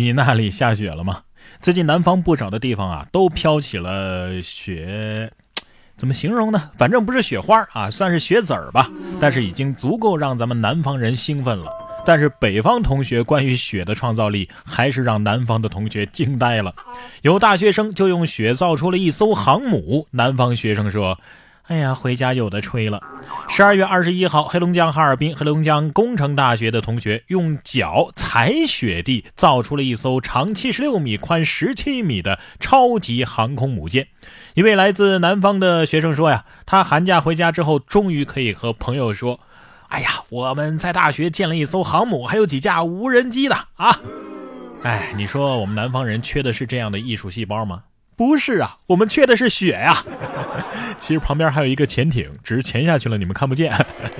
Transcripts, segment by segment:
你那里下雪了吗？最近南方不少的地方啊，都飘起了雪，怎么形容呢？反正不是雪花啊，算是雪籽儿吧。但是已经足够让咱们南方人兴奋了。但是北方同学关于雪的创造力，还是让南方的同学惊呆了。有大学生就用雪造出了一艘航母。南方学生说。哎呀，回家有的吹了。十二月二十一号，黑龙江哈尔滨黑龙江工程大学的同学用脚踩雪地，造出了一艘长七十六米、宽十七米的超级航空母舰。一位来自南方的学生说呀，他寒假回家之后，终于可以和朋友说：“哎呀，我们在大学建了一艘航母，还有几架无人机的啊！”哎，你说我们南方人缺的是这样的艺术细胞吗？不是啊，我们缺的是雪呀。其实旁边还有一个潜艇，只是潜下去了，你们看不见。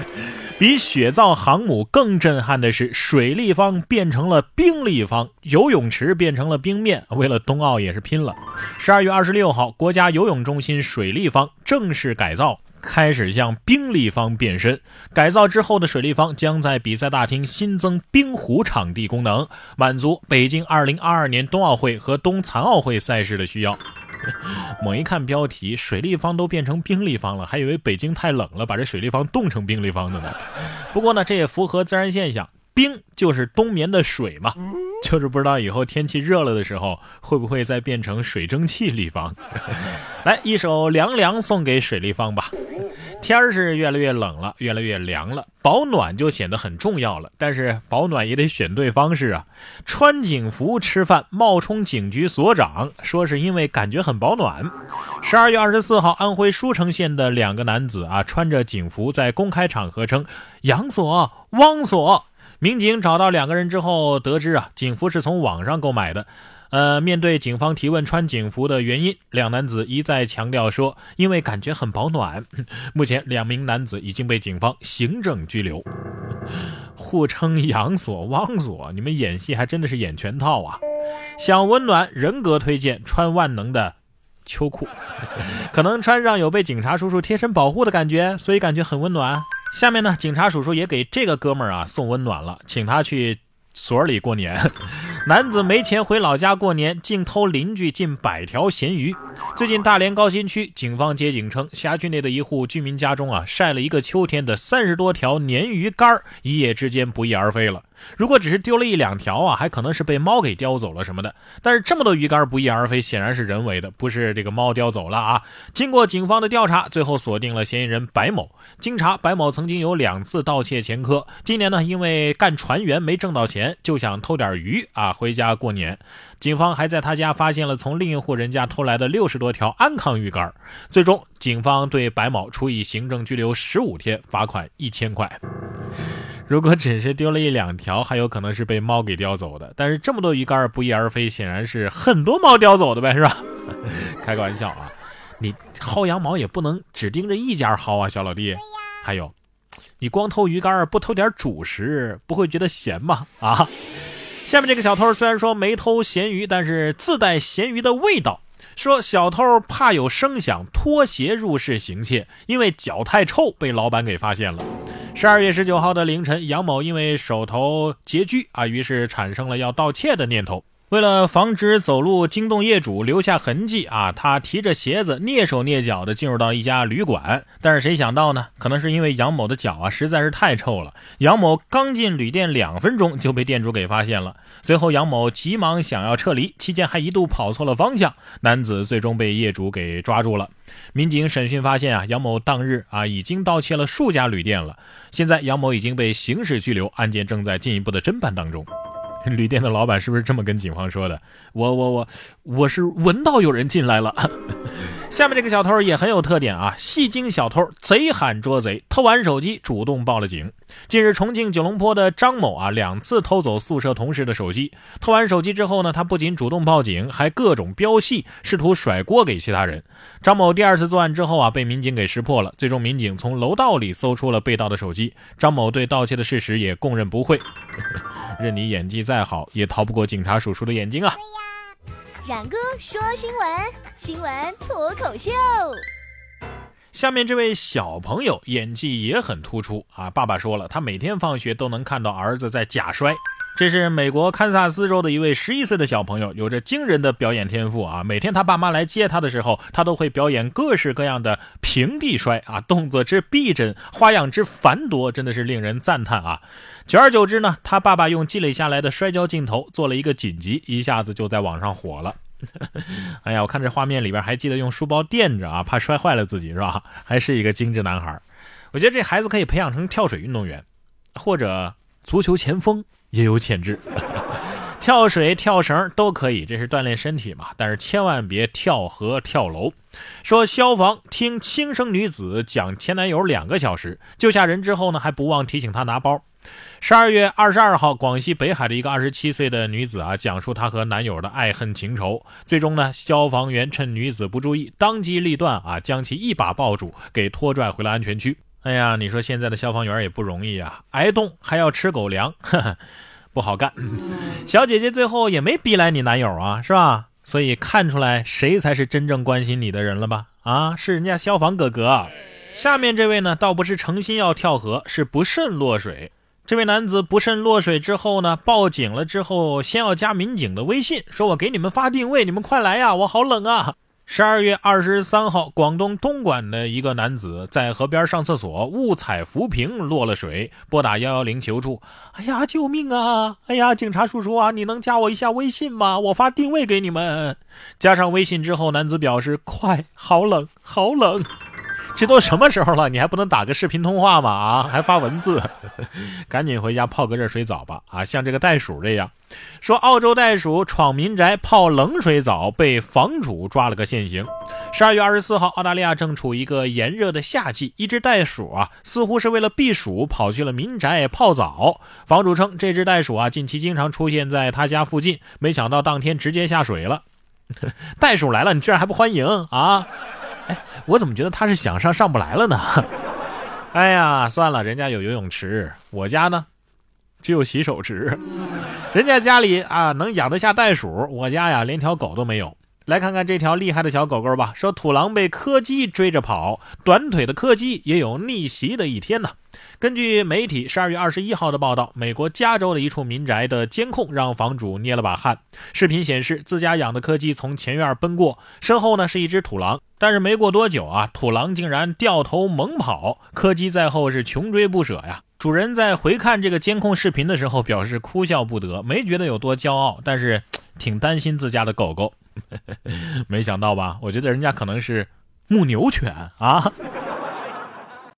比雪造航母更震撼的是，水立方变成了冰立方，游泳池变成了冰面。为了冬奥也是拼了。十二月二十六号，国家游泳中心水立方正式改造，开始向冰立方变身。改造之后的水立方将在比赛大厅新增冰壶场地功能，满足北京二零二二年冬奥会和冬残奥会赛事的需要。猛一看标题，水立方都变成冰立方了，还以为北京太冷了，把这水立方冻成冰立方的呢。不过呢，这也符合自然现象，冰就是冬眠的水嘛。就是不知道以后天气热了的时候，会不会再变成水蒸气立方？来一首《凉凉》送给水立方吧。天儿是越来越冷了，越来越凉了，保暖就显得很重要了。但是保暖也得选对方式啊！穿警服吃饭冒充警局所长，说是因为感觉很保暖。十二月二十四号，安徽舒城县的两个男子啊，穿着警服在公开场合称“杨所、汪所”。民警找到两个人之后，得知啊，警服是从网上购买的。呃，面对警方提问穿警服的原因，两男子一再强调说，因为感觉很保暖。目前，两名男子已经被警方行政拘留。互称杨所、汪所，你们演戏还真的是演全套啊！想温暖，人格推荐穿万能的秋裤，可能穿上有被警察叔叔贴身保护的感觉，所以感觉很温暖。下面呢，警察叔叔也给这个哥们儿啊送温暖了，请他去所里过年。男子没钱回老家过年，竟偷邻居近百条咸鱼。最近大连高新区警方接警称，辖区内的一户居民家中啊晒了一个秋天的三十多条鲶鱼干儿，一夜之间不翼而飞了。如果只是丢了一两条啊，还可能是被猫给叼走了什么的。但是这么多鱼竿不翼而飞，显然是人为的，不是这个猫叼走了啊。经过警方的调查，最后锁定了嫌疑人白某。经查，白某曾经有两次盗窃前科。今年呢，因为干船员没挣到钱，就想偷点鱼啊回家过年。警方还在他家发现了从另一户人家偷来的六十多条安康鱼竿。最终，警方对白某处以行政拘留十五天，罚款一千块。如果只是丢了一两条，还有可能是被猫给叼走的。但是这么多鱼竿不翼而飞，显然是很多猫叼走的呗，是吧？开个玩笑啊！你薅羊毛也不能只盯着一家薅啊，小老弟。还有，你光偷鱼竿不偷点主食，不会觉得咸吗？啊！下面这个小偷虽然说没偷咸鱼，但是自带咸鱼的味道。说小偷怕有声响，脱鞋入室行窃，因为脚太臭，被老板给发现了。十二月十九号的凌晨，杨某因为手头拮据啊，于是产生了要盗窃的念头。为了防止走路惊动业主留下痕迹啊，他提着鞋子蹑手蹑脚地进入到一家旅馆。但是谁想到呢？可能是因为杨某的脚啊实在是太臭了。杨某刚进旅店两分钟就被店主给发现了。随后杨某急忙想要撤离，期间还一度跑错了方向。男子最终被业主给抓住了。民警审讯发现啊，杨某当日啊已经盗窃了数家旅店了。现在杨某已经被刑事拘留，案件正在进一步的侦办当中。旅店的老板是不是这么跟警方说的？我我我我是闻到有人进来了。下面这个小偷也很有特点啊，戏精小偷，贼喊捉贼，偷完手机主动报了警。近日，重庆九龙坡的张某啊，两次偷走宿舍同事的手机。偷完手机之后呢，他不仅主动报警，还各种飙戏，试图甩锅给其他人。张某第二次作案之后啊，被民警给识破了。最终，民警从楼道里搜出了被盗的手机。张某对盗窃的事实也供认不讳。任你演技再好，也逃不过警察叔叔的眼睛啊！冉哥说新闻，新闻脱口秀。下面这位小朋友演技也很突出啊！爸爸说了，他每天放学都能看到儿子在假摔。这是美国堪萨斯州的一位十一岁的小朋友，有着惊人的表演天赋啊！每天他爸妈来接他的时候，他都会表演各式各样的平地摔啊，动作之逼真，花样之繁多，真的是令人赞叹啊！久而久之呢，他爸爸用积累下来的摔跤镜头做了一个紧急，一下子就在网上火了。哎呀，我看这画面里边还记得用书包垫着啊，怕摔坏了自己是吧？还是一个精致男孩。我觉得这孩子可以培养成跳水运动员，或者足球前锋。也有潜质，跳水、跳绳都可以，这是锻炼身体嘛。但是千万别跳河、跳楼。说消防听轻生女子讲前男友两个小时，救下人之后呢，还不忘提醒她拿包。十二月二十二号，广西北海的一个二十七岁的女子啊，讲述她和男友的爱恨情仇。最终呢，消防员趁女子不注意，当机立断啊，将其一把抱住，给拖拽回了安全区。哎呀，你说现在的消防员也不容易啊，挨冻还要吃狗粮，呵呵，不好干。小姐姐最后也没逼来你男友啊，是吧？所以看出来谁才是真正关心你的人了吧？啊，是人家消防哥哥。下面这位呢，倒不是诚心要跳河，是不慎落水。这位男子不慎落水之后呢，报警了之后，先要加民警的微信，说我给你们发定位，你们快来呀，我好冷啊。十二月二十三号，广东东莞的一个男子在河边上厕所，误踩浮萍落了水，拨打幺幺零求助。哎呀，救命啊！哎呀，警察叔叔啊，你能加我一下微信吗？我发定位给你们。加上微信之后，男子表示：快，好冷，好冷。这都什么时候了，你还不能打个视频通话吗？啊，还发文字，赶紧回家泡个热水澡吧！啊，像这个袋鼠这样，说澳洲袋鼠闯民宅泡冷水澡，被房主抓了个现行。十二月二十四号，澳大利亚正处一个炎热的夏季，一只袋鼠啊，似乎是为了避暑，跑去了民宅泡澡。房主称，这只袋鼠啊，近期经常出现在他家附近，没想到当天直接下水了。袋鼠来了，你居然还不欢迎啊？哎，我怎么觉得他是想上上不来了呢？哎呀，算了，人家有游泳池，我家呢只有洗手池。人家家里啊能养得下袋鼠，我家呀连条狗都没有。来看看这条厉害的小狗狗吧。说土狼被柯基追着跑，短腿的柯基也有逆袭的一天呢。根据媒体十二月二十一号的报道，美国加州的一处民宅的监控让房主捏了把汗。视频显示，自家养的柯基从前院奔过，身后呢是一只土狼。但是没过多久啊，土狼竟然掉头猛跑，柯基在后是穷追不舍呀。主人在回看这个监控视频的时候，表示哭笑不得，没觉得有多骄傲，但是挺担心自家的狗狗。没想到吧？我觉得人家可能是牧牛犬啊。